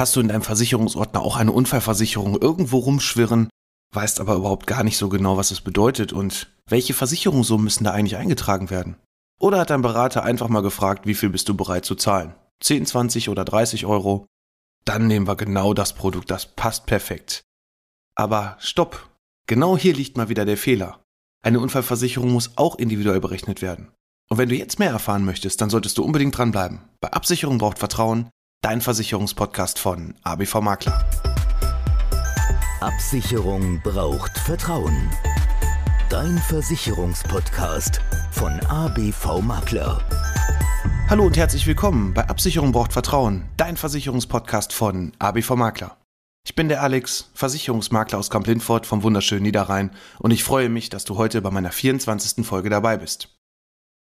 Hast du in deinem Versicherungsordner auch eine Unfallversicherung irgendwo rumschwirren, weißt aber überhaupt gar nicht so genau, was es bedeutet und welche Versicherungssummen müssen da eigentlich eingetragen werden? Oder hat dein Berater einfach mal gefragt, wie viel bist du bereit zu zahlen? 10, 20 oder 30 Euro? Dann nehmen wir genau das Produkt, das passt perfekt. Aber stopp! Genau hier liegt mal wieder der Fehler. Eine Unfallversicherung muss auch individuell berechnet werden. Und wenn du jetzt mehr erfahren möchtest, dann solltest du unbedingt dranbleiben. Bei Absicherung braucht Vertrauen dein Versicherungspodcast von ABV Makler. Absicherung braucht Vertrauen. Dein Versicherungspodcast von ABV Makler. Hallo und herzlich willkommen bei Absicherung braucht Vertrauen, dein Versicherungspodcast von ABV Makler. Ich bin der Alex, Versicherungsmakler aus Kamp-Lindfort vom wunderschönen Niederrhein und ich freue mich, dass du heute bei meiner 24. Folge dabei bist.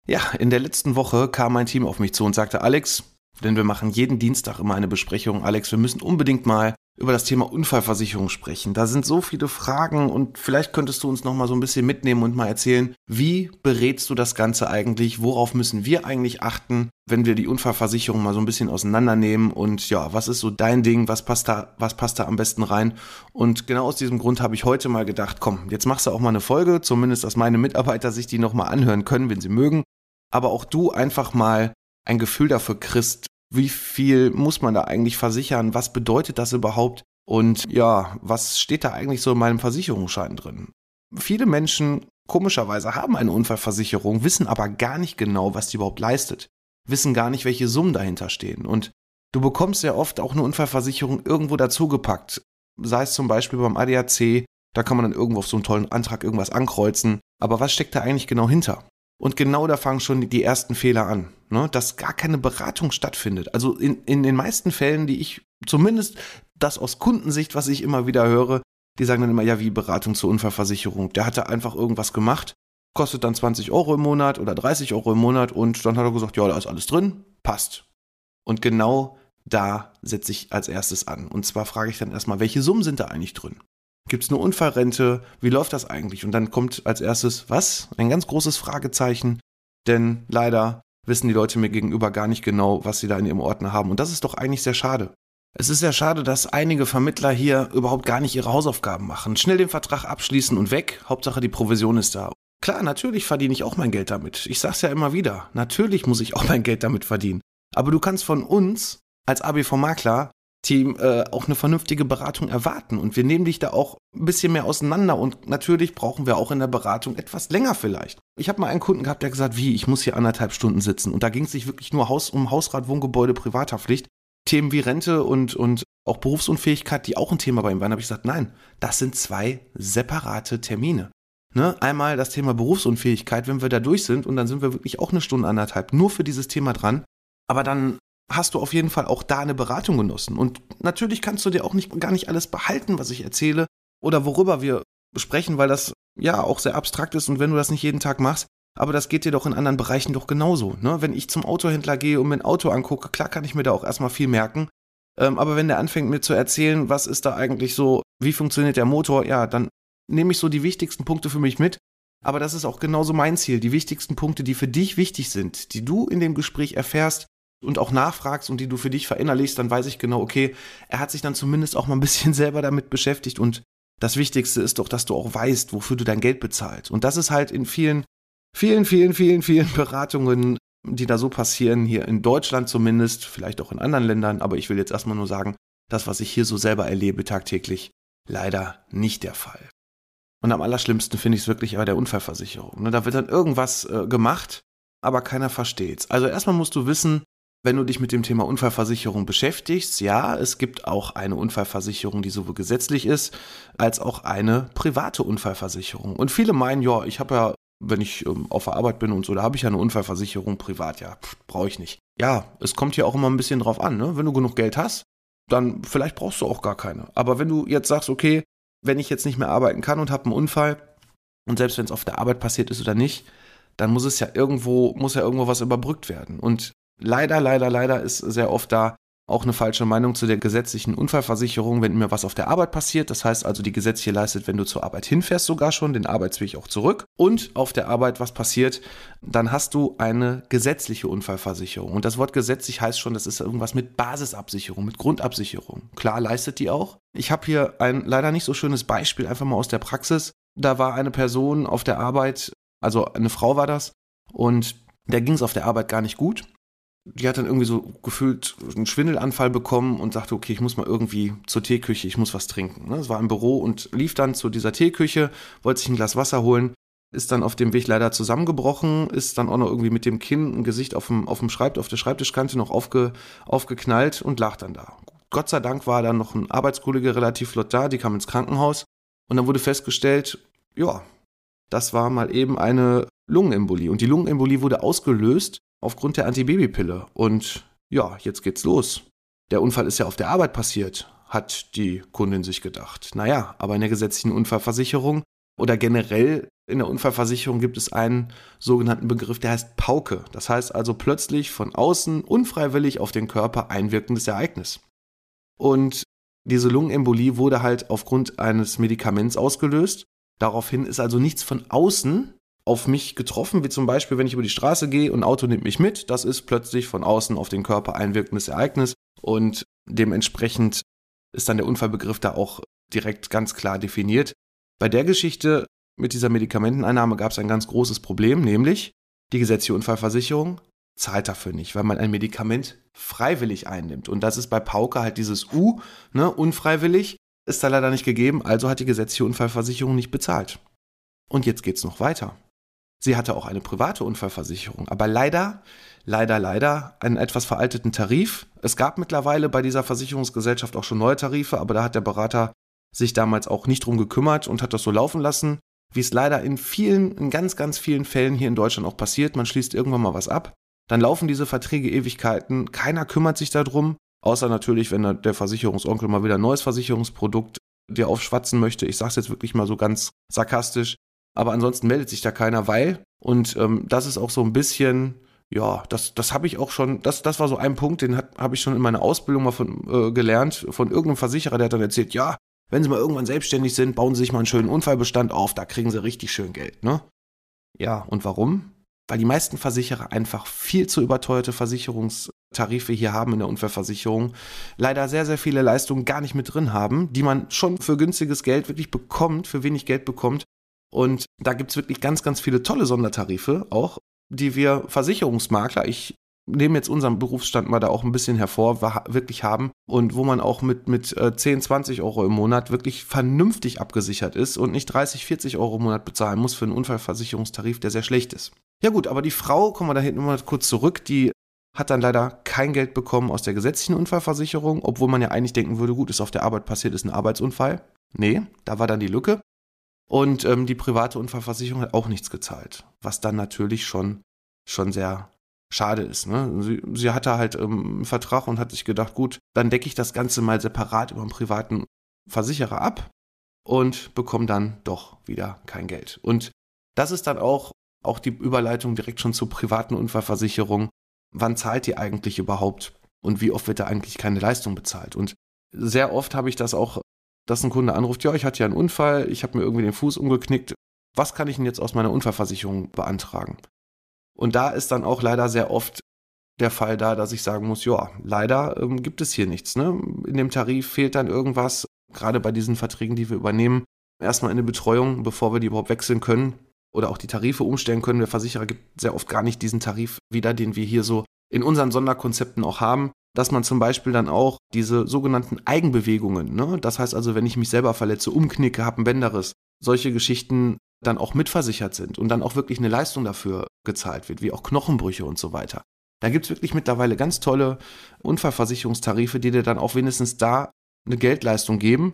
Ja, in der letzten Woche kam mein Team auf mich zu und sagte, Alex, denn wir machen jeden Dienstag immer eine Besprechung. Alex, wir müssen unbedingt mal über das Thema Unfallversicherung sprechen. Da sind so viele Fragen und vielleicht könntest du uns noch mal so ein bisschen mitnehmen und mal erzählen, wie berätst du das Ganze eigentlich? Worauf müssen wir eigentlich achten, wenn wir die Unfallversicherung mal so ein bisschen auseinandernehmen? Und ja, was ist so dein Ding? Was passt da, was passt da am besten rein? Und genau aus diesem Grund habe ich heute mal gedacht, komm, jetzt machst du auch mal eine Folge, zumindest dass meine Mitarbeiter sich die noch mal anhören können, wenn sie mögen. Aber auch du einfach mal ein Gefühl dafür kriegst, wie viel muss man da eigentlich versichern, was bedeutet das überhaupt? Und ja, was steht da eigentlich so in meinem Versicherungsschein drin. Viele Menschen komischerweise haben eine Unfallversicherung, wissen aber gar nicht genau, was die überhaupt leistet, wissen gar nicht, welche Summen dahinter stehen. Und du bekommst sehr oft auch eine Unfallversicherung irgendwo dazugepackt, sei es zum Beispiel beim ADAC, da kann man dann irgendwo auf so einen tollen Antrag irgendwas ankreuzen, aber was steckt da eigentlich genau hinter? Und genau da fangen schon die ersten Fehler an, ne? dass gar keine Beratung stattfindet. Also in, in den meisten Fällen, die ich zumindest das aus Kundensicht, was ich immer wieder höre, die sagen dann immer, ja, wie Beratung zur Unfallversicherung. Der hatte einfach irgendwas gemacht, kostet dann 20 Euro im Monat oder 30 Euro im Monat und dann hat er gesagt, ja, da ist alles drin, passt. Und genau da setze ich als erstes an. Und zwar frage ich dann erstmal, welche Summen sind da eigentlich drin? Gibt es eine Unfallrente? Wie läuft das eigentlich? Und dann kommt als erstes, was? Ein ganz großes Fragezeichen, denn leider wissen die Leute mir gegenüber gar nicht genau, was sie da in ihrem Ordner haben. Und das ist doch eigentlich sehr schade. Es ist sehr schade, dass einige Vermittler hier überhaupt gar nicht ihre Hausaufgaben machen. Schnell den Vertrag abschließen und weg. Hauptsache die Provision ist da. Klar, natürlich verdiene ich auch mein Geld damit. Ich sag's ja immer wieder. Natürlich muss ich auch mein Geld damit verdienen. Aber du kannst von uns als ABV Makler Team äh, auch eine vernünftige Beratung erwarten. Und wir nehmen dich da auch ein bisschen mehr auseinander. Und natürlich brauchen wir auch in der Beratung etwas länger vielleicht. Ich habe mal einen Kunden gehabt, der gesagt, wie, ich muss hier anderthalb Stunden sitzen. Und da ging es sich wirklich nur Haus, um Hausrat, Wohngebäude, Privathaftpflicht. Themen wie Rente und, und auch Berufsunfähigkeit, die auch ein Thema bei ihm waren, habe ich gesagt, nein, das sind zwei separate Termine. Ne? Einmal das Thema Berufsunfähigkeit, wenn wir da durch sind und dann sind wir wirklich auch eine Stunde anderthalb nur für dieses Thema dran. Aber dann hast du auf jeden Fall auch da eine Beratung genossen. Und natürlich kannst du dir auch nicht, gar nicht alles behalten, was ich erzähle oder worüber wir sprechen, weil das ja auch sehr abstrakt ist und wenn du das nicht jeden Tag machst, aber das geht dir doch in anderen Bereichen doch genauso. Ne? Wenn ich zum Autohändler gehe und mir ein Auto angucke, klar kann ich mir da auch erstmal viel merken. Ähm, aber wenn der anfängt mir zu erzählen, was ist da eigentlich so, wie funktioniert der Motor, ja, dann nehme ich so die wichtigsten Punkte für mich mit. Aber das ist auch genauso mein Ziel. Die wichtigsten Punkte, die für dich wichtig sind, die du in dem Gespräch erfährst, und auch nachfragst und die du für dich verinnerlichst, dann weiß ich genau, okay, er hat sich dann zumindest auch mal ein bisschen selber damit beschäftigt und das Wichtigste ist doch, dass du auch weißt, wofür du dein Geld bezahlst. Und das ist halt in vielen, vielen, vielen, vielen, vielen Beratungen, die da so passieren, hier in Deutschland zumindest, vielleicht auch in anderen Ländern, aber ich will jetzt erstmal nur sagen, das, was ich hier so selber erlebe tagtäglich, leider nicht der Fall. Und am allerschlimmsten finde ich es wirklich bei der Unfallversicherung. Ne? Da wird dann irgendwas äh, gemacht, aber keiner versteht's. Also erstmal musst du wissen, wenn du dich mit dem Thema Unfallversicherung beschäftigst, ja, es gibt auch eine Unfallversicherung, die sowohl gesetzlich ist, als auch eine private Unfallversicherung. Und viele meinen, ja, ich habe ja, wenn ich ähm, auf der Arbeit bin und so, da habe ich ja eine Unfallversicherung privat, ja, brauche ich nicht. Ja, es kommt hier auch immer ein bisschen drauf an, ne? Wenn du genug Geld hast, dann vielleicht brauchst du auch gar keine. Aber wenn du jetzt sagst, okay, wenn ich jetzt nicht mehr arbeiten kann und habe einen Unfall, und selbst wenn es auf der Arbeit passiert ist oder nicht, dann muss es ja irgendwo, muss ja irgendwo was überbrückt werden. Und leider, leider, leider ist sehr oft da auch eine falsche Meinung zu der gesetzlichen Unfallversicherung, wenn mir was auf der Arbeit passiert. Das heißt also, die gesetzliche leistet, wenn du zur Arbeit hinfährst, sogar schon den Arbeitsweg auch zurück. Und auf der Arbeit was passiert, dann hast du eine gesetzliche Unfallversicherung. Und das Wort gesetzlich heißt schon, das ist irgendwas mit Basisabsicherung, mit Grundabsicherung. Klar leistet die auch. Ich habe hier ein leider nicht so schönes Beispiel, einfach mal aus der Praxis. Da war eine Person auf der Arbeit, also eine Frau war das, und der ging es auf der Arbeit gar nicht gut die hat dann irgendwie so gefühlt einen Schwindelanfall bekommen und sagte, okay, ich muss mal irgendwie zur Teeküche, ich muss was trinken. Es war im Büro und lief dann zu dieser Teeküche, wollte sich ein Glas Wasser holen, ist dann auf dem Weg leider zusammengebrochen, ist dann auch noch irgendwie mit dem Kinn ein Gesicht auf dem, auf dem Schreibtisch, auf der Schreibtischkante noch aufge, aufgeknallt und lag dann da. Gott sei Dank war dann noch ein Arbeitskollege relativ flott da, die kam ins Krankenhaus und dann wurde festgestellt, ja, das war mal eben eine Lungenembolie. Und die Lungenembolie wurde ausgelöst aufgrund der Antibabypille. Und ja, jetzt geht's los. Der Unfall ist ja auf der Arbeit passiert, hat die Kundin sich gedacht. Naja, aber in der gesetzlichen Unfallversicherung oder generell in der Unfallversicherung gibt es einen sogenannten Begriff, der heißt Pauke. Das heißt also plötzlich von außen unfreiwillig auf den Körper einwirkendes Ereignis. Und diese Lungenembolie wurde halt aufgrund eines Medikaments ausgelöst. Daraufhin ist also nichts von außen auf mich getroffen, wie zum Beispiel, wenn ich über die Straße gehe und ein Auto nimmt mich mit. Das ist plötzlich von außen auf den Körper einwirkendes Ereignis und dementsprechend ist dann der Unfallbegriff da auch direkt ganz klar definiert. Bei der Geschichte mit dieser Medikamenteneinnahme gab es ein ganz großes Problem, nämlich die gesetzliche Unfallversicherung zahlt dafür nicht, weil man ein Medikament freiwillig einnimmt. Und das ist bei Pauke halt dieses U, ne, unfreiwillig, ist da leider nicht gegeben, also hat die gesetzliche Unfallversicherung nicht bezahlt. Und jetzt geht's noch weiter. Sie hatte auch eine private Unfallversicherung, aber leider, leider, leider einen etwas veralteten Tarif. Es gab mittlerweile bei dieser Versicherungsgesellschaft auch schon neue Tarife, aber da hat der Berater sich damals auch nicht drum gekümmert und hat das so laufen lassen, wie es leider in vielen, in ganz, ganz vielen Fällen hier in Deutschland auch passiert. Man schließt irgendwann mal was ab, dann laufen diese Verträge Ewigkeiten, keiner kümmert sich darum, außer natürlich, wenn der Versicherungsonkel mal wieder ein neues Versicherungsprodukt dir aufschwatzen möchte. Ich sage es jetzt wirklich mal so ganz sarkastisch, aber ansonsten meldet sich da keiner, weil, und ähm, das ist auch so ein bisschen, ja, das, das habe ich auch schon, das, das war so ein Punkt, den habe ich schon in meiner Ausbildung mal von, äh, gelernt, von irgendeinem Versicherer, der hat dann erzählt, ja, wenn Sie mal irgendwann selbstständig sind, bauen Sie sich mal einen schönen Unfallbestand auf, da kriegen Sie richtig schön Geld, ne? Ja, und warum? Weil die meisten Versicherer einfach viel zu überteuerte Versicherungstarife hier haben in der Unfallversicherung, leider sehr, sehr viele Leistungen gar nicht mit drin haben, die man schon für günstiges Geld wirklich bekommt, für wenig Geld bekommt und da gibt's wirklich ganz, ganz viele tolle Sondertarife auch, die wir Versicherungsmakler, ich nehme jetzt unseren Berufsstand mal da auch ein bisschen hervor, wirklich haben und wo man auch mit, mit 10, äh, 20 Euro im Monat wirklich vernünftig abgesichert ist und nicht 30, 40 Euro im Monat bezahlen muss für einen Unfallversicherungstarif, der sehr schlecht ist. Ja gut, aber die Frau, kommen wir da hinten mal kurz zurück, die hat dann leider kein Geld bekommen aus der gesetzlichen Unfallversicherung, obwohl man ja eigentlich denken würde, gut, ist auf der Arbeit passiert, ist ein Arbeitsunfall. Nee, da war dann die Lücke. Und ähm, die private Unfallversicherung hat auch nichts gezahlt, was dann natürlich schon, schon sehr schade ist. Ne? Sie, sie hatte halt ähm, einen Vertrag und hat sich gedacht, gut, dann decke ich das Ganze mal separat über einen privaten Versicherer ab und bekomme dann doch wieder kein Geld. Und das ist dann auch, auch die Überleitung direkt schon zur privaten Unfallversicherung. Wann zahlt die eigentlich überhaupt und wie oft wird da eigentlich keine Leistung bezahlt? Und sehr oft habe ich das auch dass ein Kunde anruft, ja, ich hatte ja einen Unfall, ich habe mir irgendwie den Fuß umgeknickt, was kann ich denn jetzt aus meiner Unfallversicherung beantragen? Und da ist dann auch leider sehr oft der Fall da, dass ich sagen muss, ja, leider ähm, gibt es hier nichts. Ne? In dem Tarif fehlt dann irgendwas, gerade bei diesen Verträgen, die wir übernehmen, erstmal in der Betreuung, bevor wir die überhaupt wechseln können oder auch die Tarife umstellen können. Der Versicherer gibt sehr oft gar nicht diesen Tarif wieder, den wir hier so in unseren Sonderkonzepten auch haben dass man zum Beispiel dann auch diese sogenannten Eigenbewegungen, ne? das heißt also, wenn ich mich selber verletze, umknicke, habe einen Bänderriss, solche Geschichten dann auch mitversichert sind und dann auch wirklich eine Leistung dafür gezahlt wird, wie auch Knochenbrüche und so weiter. Da gibt es wirklich mittlerweile ganz tolle Unfallversicherungstarife, die dir dann auch wenigstens da eine Geldleistung geben.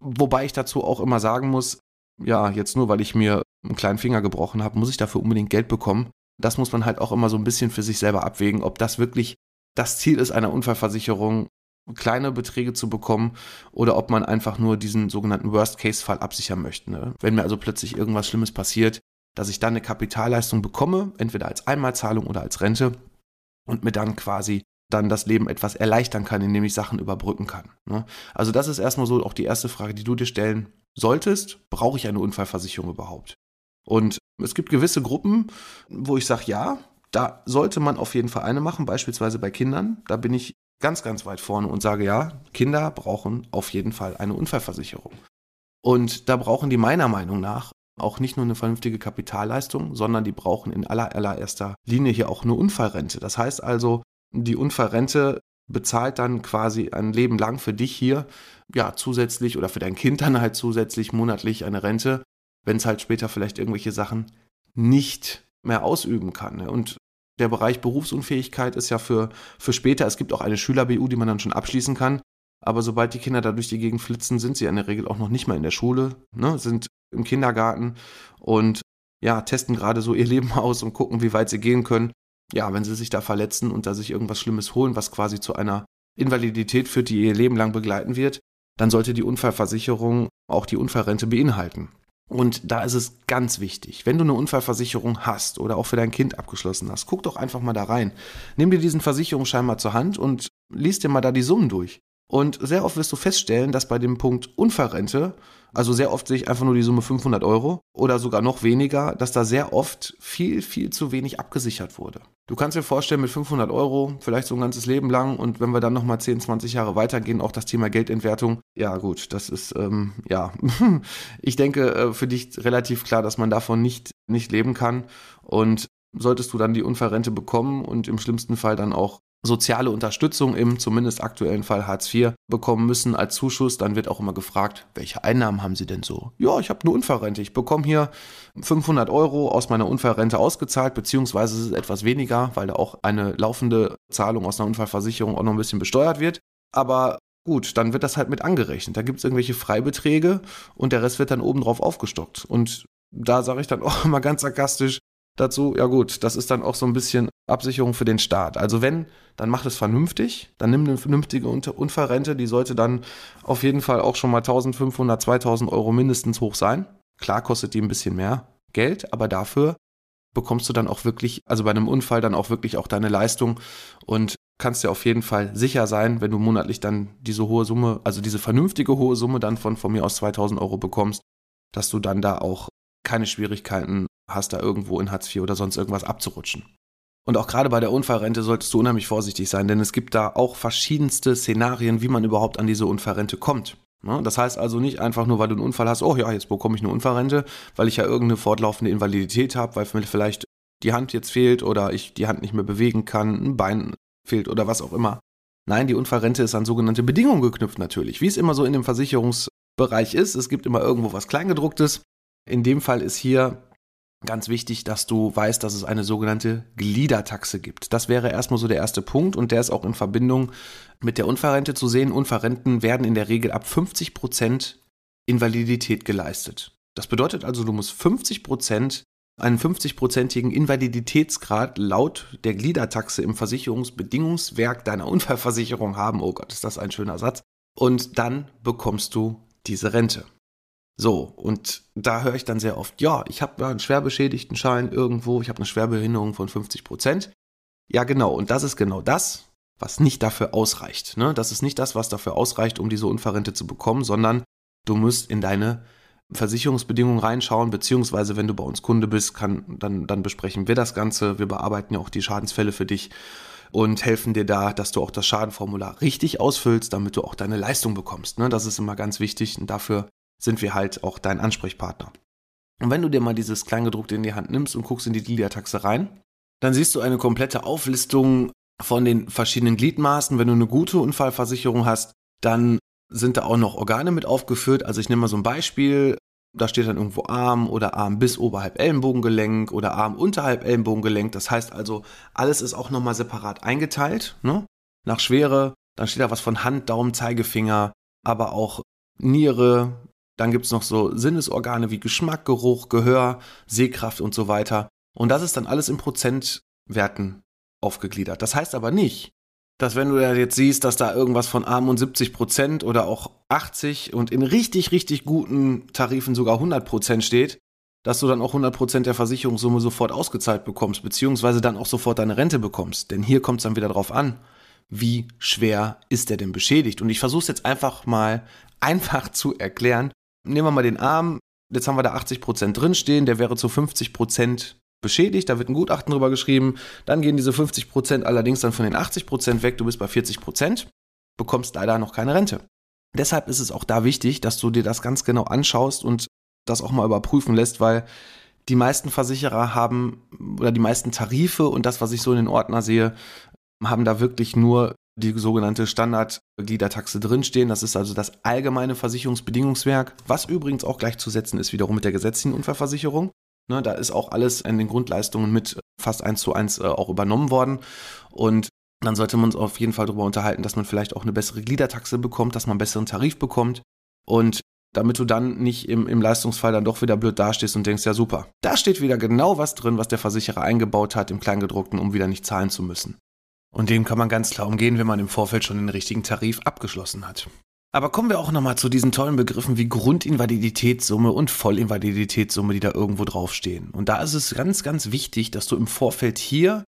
Wobei ich dazu auch immer sagen muss, ja, jetzt nur weil ich mir einen kleinen Finger gebrochen habe, muss ich dafür unbedingt Geld bekommen. Das muss man halt auch immer so ein bisschen für sich selber abwägen, ob das wirklich das Ziel ist einer Unfallversicherung, kleine Beträge zu bekommen oder ob man einfach nur diesen sogenannten Worst-Case-Fall absichern möchte. Ne? Wenn mir also plötzlich irgendwas Schlimmes passiert, dass ich dann eine Kapitalleistung bekomme, entweder als Einmalzahlung oder als Rente und mir dann quasi dann das Leben etwas erleichtern kann, indem ich Sachen überbrücken kann. Ne? Also das ist erstmal so auch die erste Frage, die du dir stellen solltest. Brauche ich eine Unfallversicherung überhaupt? Und es gibt gewisse Gruppen, wo ich sage, ja, da sollte man auf jeden Fall eine machen, beispielsweise bei Kindern. Da bin ich ganz, ganz weit vorne und sage, ja, Kinder brauchen auf jeden Fall eine Unfallversicherung. Und da brauchen die meiner Meinung nach auch nicht nur eine vernünftige Kapitalleistung, sondern die brauchen in aller, allererster Linie hier auch eine Unfallrente. Das heißt also, die Unfallrente bezahlt dann quasi ein Leben lang für dich hier, ja, zusätzlich oder für dein Kind dann halt zusätzlich monatlich eine Rente, wenn es halt später vielleicht irgendwelche Sachen nicht mehr ausüben kann. Ne? Und der Bereich Berufsunfähigkeit ist ja für, für später, es gibt auch eine Schüler-BU, die man dann schon abschließen kann. Aber sobald die Kinder da durch die Gegend flitzen, sind sie in der Regel auch noch nicht mal in der Schule, ne? sind im Kindergarten und ja, testen gerade so ihr Leben aus und gucken, wie weit sie gehen können. Ja, wenn sie sich da verletzen und da sich irgendwas Schlimmes holen, was quasi zu einer Invalidität führt, die ihr Leben lang begleiten wird, dann sollte die Unfallversicherung auch die Unfallrente beinhalten. Und da ist es ganz wichtig, wenn du eine Unfallversicherung hast oder auch für dein Kind abgeschlossen hast, guck doch einfach mal da rein. Nimm dir diesen Versicherungsschein mal zur Hand und lies dir mal da die Summen durch. Und sehr oft wirst du feststellen, dass bei dem Punkt Unfallrente, also sehr oft sehe ich einfach nur die Summe 500 Euro oder sogar noch weniger, dass da sehr oft viel, viel zu wenig abgesichert wurde. Du kannst dir vorstellen, mit 500 Euro, vielleicht so ein ganzes Leben lang und wenn wir dann nochmal 10, 20 Jahre weitergehen, auch das Thema Geldentwertung, ja gut, das ist, ähm, ja, ich denke äh, für dich relativ klar, dass man davon nicht, nicht leben kann und solltest du dann die Unfallrente bekommen und im schlimmsten Fall dann auch soziale Unterstützung im zumindest aktuellen Fall Hartz IV bekommen müssen als Zuschuss, dann wird auch immer gefragt, welche Einnahmen haben Sie denn so? Ja, ich habe eine Unfallrente. Ich bekomme hier 500 Euro aus meiner Unfallrente ausgezahlt, beziehungsweise es ist etwas weniger, weil da auch eine laufende Zahlung aus einer Unfallversicherung auch noch ein bisschen besteuert wird. Aber gut, dann wird das halt mit angerechnet. Da gibt es irgendwelche Freibeträge und der Rest wird dann obendrauf aufgestockt. Und da sage ich dann auch immer ganz sarkastisch, dazu, ja gut, das ist dann auch so ein bisschen Absicherung für den Staat. Also wenn, dann macht es vernünftig, dann nimm eine vernünftige Unfallrente, die sollte dann auf jeden Fall auch schon mal 1500, 2000 Euro mindestens hoch sein. Klar kostet die ein bisschen mehr Geld, aber dafür bekommst du dann auch wirklich, also bei einem Unfall dann auch wirklich auch deine Leistung und kannst dir auf jeden Fall sicher sein, wenn du monatlich dann diese hohe Summe, also diese vernünftige hohe Summe dann von von mir aus 2000 Euro bekommst, dass du dann da auch keine Schwierigkeiten hast, da irgendwo in Hartz IV oder sonst irgendwas abzurutschen. Und auch gerade bei der Unfallrente solltest du unheimlich vorsichtig sein, denn es gibt da auch verschiedenste Szenarien, wie man überhaupt an diese Unfallrente kommt. Ne? Das heißt also nicht einfach nur, weil du einen Unfall hast, oh ja, jetzt bekomme ich eine Unfallrente, weil ich ja irgendeine fortlaufende Invalidität habe, weil mir vielleicht die Hand jetzt fehlt oder ich die Hand nicht mehr bewegen kann, ein Bein fehlt oder was auch immer. Nein, die Unfallrente ist an sogenannte Bedingungen geknüpft natürlich, wie es immer so in dem Versicherungsbereich ist. Es gibt immer irgendwo was Kleingedrucktes. In dem Fall ist hier ganz wichtig, dass du weißt, dass es eine sogenannte Gliedertaxe gibt. Das wäre erstmal so der erste Punkt und der ist auch in Verbindung mit der Unfallrente zu sehen. Unfallrenten werden in der Regel ab 50 Prozent Invalidität geleistet. Das bedeutet also, du musst 50 Prozent einen 50-prozentigen Invaliditätsgrad laut der Gliedertaxe im Versicherungsbedingungswerk deiner Unfallversicherung haben. Oh Gott, ist das ein schöner Satz. Und dann bekommst du diese Rente. So, und da höre ich dann sehr oft, ja, ich habe einen schwer beschädigten Schein irgendwo, ich habe eine Schwerbehinderung von 50 Prozent. Ja, genau, und das ist genau das, was nicht dafür ausreicht. Ne? Das ist nicht das, was dafür ausreicht, um diese Unfallrente zu bekommen, sondern du musst in deine Versicherungsbedingungen reinschauen, beziehungsweise wenn du bei uns Kunde bist, kann, dann, dann besprechen wir das Ganze. Wir bearbeiten ja auch die Schadensfälle für dich und helfen dir da, dass du auch das Schadenformular richtig ausfüllst, damit du auch deine Leistung bekommst. Ne? Das ist immer ganz wichtig und dafür sind wir halt auch dein Ansprechpartner. Und wenn du dir mal dieses Kleingedruckte in die Hand nimmst und guckst in die Gliedertaxe rein, dann siehst du eine komplette Auflistung von den verschiedenen Gliedmaßen. Wenn du eine gute Unfallversicherung hast, dann sind da auch noch Organe mit aufgeführt. Also ich nehme mal so ein Beispiel. da steht dann irgendwo Arm oder Arm bis oberhalb Ellenbogengelenk oder Arm unterhalb Ellenbogengelenk. Das heißt also, alles ist auch nochmal separat eingeteilt, ne? Nach Schwere, dann steht da was von Hand, Daumen, Zeigefinger, aber auch Niere, dann gibt es noch so Sinnesorgane wie Geschmack, Geruch, Gehör, Sehkraft und so weiter. Und das ist dann alles in Prozentwerten aufgegliedert. Das heißt aber nicht, dass wenn du ja jetzt siehst, dass da irgendwas von Arm und 70 Prozent oder auch 80 und in richtig, richtig guten Tarifen sogar 100 Prozent steht, dass du dann auch 100 Prozent der Versicherungssumme sofort ausgezahlt bekommst, beziehungsweise dann auch sofort deine Rente bekommst. Denn hier kommt es dann wieder drauf an, wie schwer ist der denn beschädigt. Und ich versuche es jetzt einfach mal einfach zu erklären. Nehmen wir mal den Arm. Jetzt haben wir da 80 Prozent drinstehen. Der wäre zu 50 Prozent beschädigt, da wird ein Gutachten drüber geschrieben, dann gehen diese 50 Prozent allerdings dann von den 80 Prozent weg, du bist bei 40 Prozent, bekommst leider noch keine Rente. Deshalb ist es auch da wichtig, dass du dir das ganz genau anschaust und das auch mal überprüfen lässt, weil die meisten Versicherer haben oder die meisten Tarife und das, was ich so in den Ordner sehe, haben da wirklich nur die sogenannte Standardgliedertaxe drinstehen. Das ist also das allgemeine Versicherungsbedingungswerk, was übrigens auch gleichzusetzen ist wiederum mit der gesetzlichen Unfallversicherung. Ne, da ist auch alles in den Grundleistungen mit fast eins zu eins äh, auch übernommen worden. Und dann sollte man uns auf jeden Fall darüber unterhalten, dass man vielleicht auch eine bessere Gliedertaxe bekommt, dass man einen besseren Tarif bekommt. Und damit du dann nicht im, im Leistungsfall dann doch wieder blöd dastehst und denkst, ja super, da steht wieder genau was drin, was der Versicherer eingebaut hat im Kleingedruckten, um wieder nicht zahlen zu müssen. Und dem kann man ganz klar umgehen, wenn man im Vorfeld schon den richtigen Tarif abgeschlossen hat. Aber kommen wir auch nochmal zu diesen tollen Begriffen wie Grundinvaliditätssumme und Vollinvaliditätssumme, die da irgendwo draufstehen. Und da ist es ganz, ganz wichtig, dass du im Vorfeld hier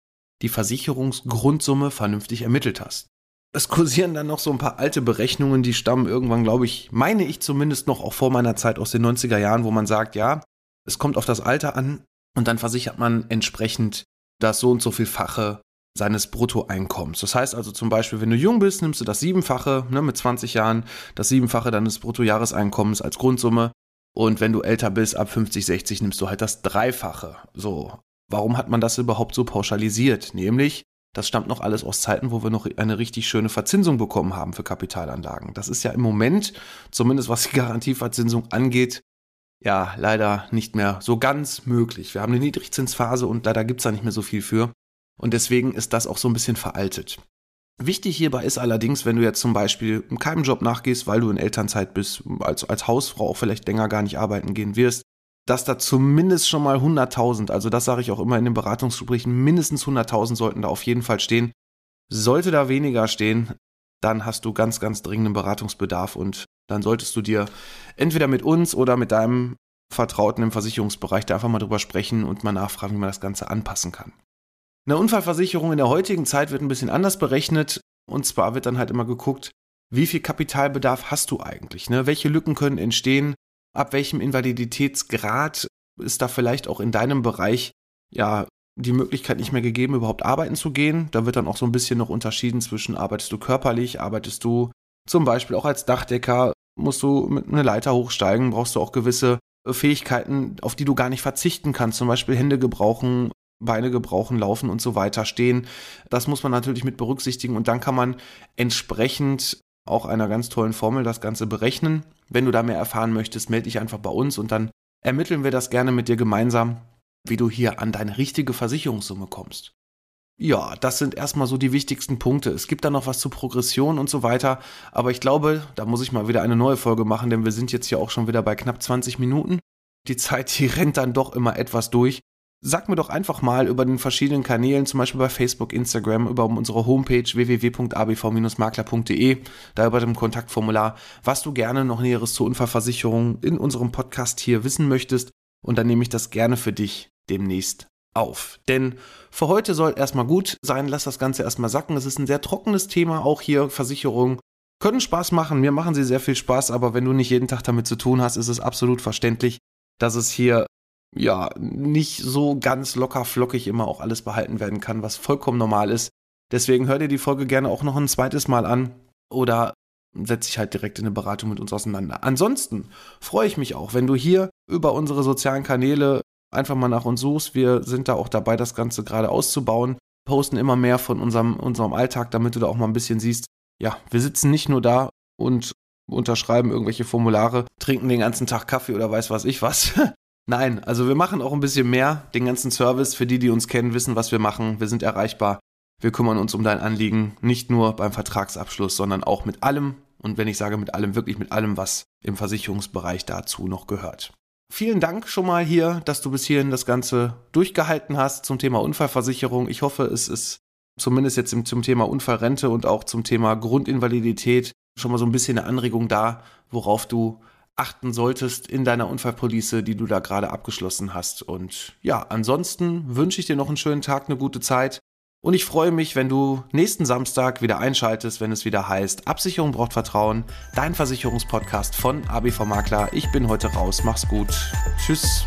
die Versicherungsgrundsumme vernünftig ermittelt hast. Es kursieren dann noch so ein paar alte Berechnungen, die stammen irgendwann, glaube ich, meine ich zumindest noch auch vor meiner Zeit aus den 90er Jahren, wo man sagt, ja, es kommt auf das Alter an und dann versichert man entsprechend das so und so vielfache seines Bruttoeinkommens. Das heißt also zum Beispiel, wenn du jung bist, nimmst du das Siebenfache ne, mit 20 Jahren, das Siebenfache deines Bruttojahreseinkommens als Grundsumme. Und wenn du älter bist, ab 50, 60, nimmst du halt das Dreifache. So, warum hat man das überhaupt so pauschalisiert? Nämlich, das stammt noch alles aus Zeiten, wo wir noch eine richtig schöne Verzinsung bekommen haben für Kapitalanlagen. Das ist ja im Moment, zumindest was die Garantieverzinsung angeht, ja, leider nicht mehr so ganz möglich. Wir haben eine Niedrigzinsphase und leider gibt's da nicht mehr so viel für. Und deswegen ist das auch so ein bisschen veraltet. Wichtig hierbei ist allerdings, wenn du jetzt zum Beispiel keinem Job nachgehst, weil du in Elternzeit bist, als, als Hausfrau auch vielleicht länger gar nicht arbeiten gehen wirst, dass da zumindest schon mal 100.000, also das sage ich auch immer in den Beratungsgesprächen, mindestens 100.000 sollten da auf jeden Fall stehen. Sollte da weniger stehen, dann hast du ganz, ganz dringenden Beratungsbedarf und dann solltest du dir entweder mit uns oder mit deinem Vertrauten im Versicherungsbereich da einfach mal drüber sprechen und mal nachfragen, wie man das Ganze anpassen kann. Eine Unfallversicherung in der heutigen Zeit wird ein bisschen anders berechnet. Und zwar wird dann halt immer geguckt, wie viel Kapitalbedarf hast du eigentlich? Ne? Welche Lücken können entstehen? Ab welchem Invaliditätsgrad ist da vielleicht auch in deinem Bereich ja die Möglichkeit nicht mehr gegeben, überhaupt arbeiten zu gehen? Da wird dann auch so ein bisschen noch unterschieden zwischen arbeitest du körperlich, arbeitest du zum Beispiel auch als Dachdecker, musst du mit einer Leiter hochsteigen, brauchst du auch gewisse Fähigkeiten, auf die du gar nicht verzichten kannst, zum Beispiel Hände gebrauchen, Beine gebrauchen, laufen und so weiter stehen. Das muss man natürlich mit berücksichtigen und dann kann man entsprechend auch einer ganz tollen Formel das Ganze berechnen. Wenn du da mehr erfahren möchtest, melde dich einfach bei uns und dann ermitteln wir das gerne mit dir gemeinsam, wie du hier an deine richtige Versicherungssumme kommst. Ja, das sind erstmal so die wichtigsten Punkte. Es gibt da noch was zu Progression und so weiter, aber ich glaube, da muss ich mal wieder eine neue Folge machen, denn wir sind jetzt hier auch schon wieder bei knapp 20 Minuten. Die Zeit, die rennt dann doch immer etwas durch. Sag mir doch einfach mal über den verschiedenen Kanälen, zum Beispiel bei Facebook, Instagram, über unsere Homepage www.abv-makler.de, da über dem Kontaktformular, was du gerne noch Näheres zur Unfallversicherung in unserem Podcast hier wissen möchtest. Und dann nehme ich das gerne für dich demnächst auf. Denn für heute soll erstmal gut sein, lass das Ganze erstmal sacken. Es ist ein sehr trockenes Thema, auch hier Versicherungen können Spaß machen, mir machen sie sehr viel Spaß, aber wenn du nicht jeden Tag damit zu tun hast, ist es absolut verständlich, dass es hier ja, nicht so ganz locker flockig immer auch alles behalten werden kann, was vollkommen normal ist. Deswegen hör dir die Folge gerne auch noch ein zweites Mal an oder setz dich halt direkt in eine Beratung mit uns auseinander. Ansonsten freue ich mich auch, wenn du hier über unsere sozialen Kanäle einfach mal nach uns suchst. Wir sind da auch dabei, das Ganze gerade auszubauen, posten immer mehr von unserem, unserem Alltag, damit du da auch mal ein bisschen siehst, ja, wir sitzen nicht nur da und unterschreiben irgendwelche Formulare, trinken den ganzen Tag Kaffee oder weiß was ich was. Nein, also wir machen auch ein bisschen mehr. Den ganzen Service, für die, die uns kennen, wissen, was wir machen. Wir sind erreichbar. Wir kümmern uns um dein Anliegen, nicht nur beim Vertragsabschluss, sondern auch mit allem. Und wenn ich sage mit allem, wirklich mit allem, was im Versicherungsbereich dazu noch gehört. Vielen Dank schon mal hier, dass du bis hierhin das Ganze durchgehalten hast zum Thema Unfallversicherung. Ich hoffe, es ist zumindest jetzt zum Thema Unfallrente und auch zum Thema Grundinvalidität schon mal so ein bisschen eine Anregung da, worauf du achten solltest in deiner Unfallpolice, die du da gerade abgeschlossen hast. Und ja, ansonsten wünsche ich dir noch einen schönen Tag, eine gute Zeit. Und ich freue mich, wenn du nächsten Samstag wieder einschaltest, wenn es wieder heißt, Absicherung braucht Vertrauen, dein Versicherungspodcast von ABV Makler. Ich bin heute raus, mach's gut. Tschüss.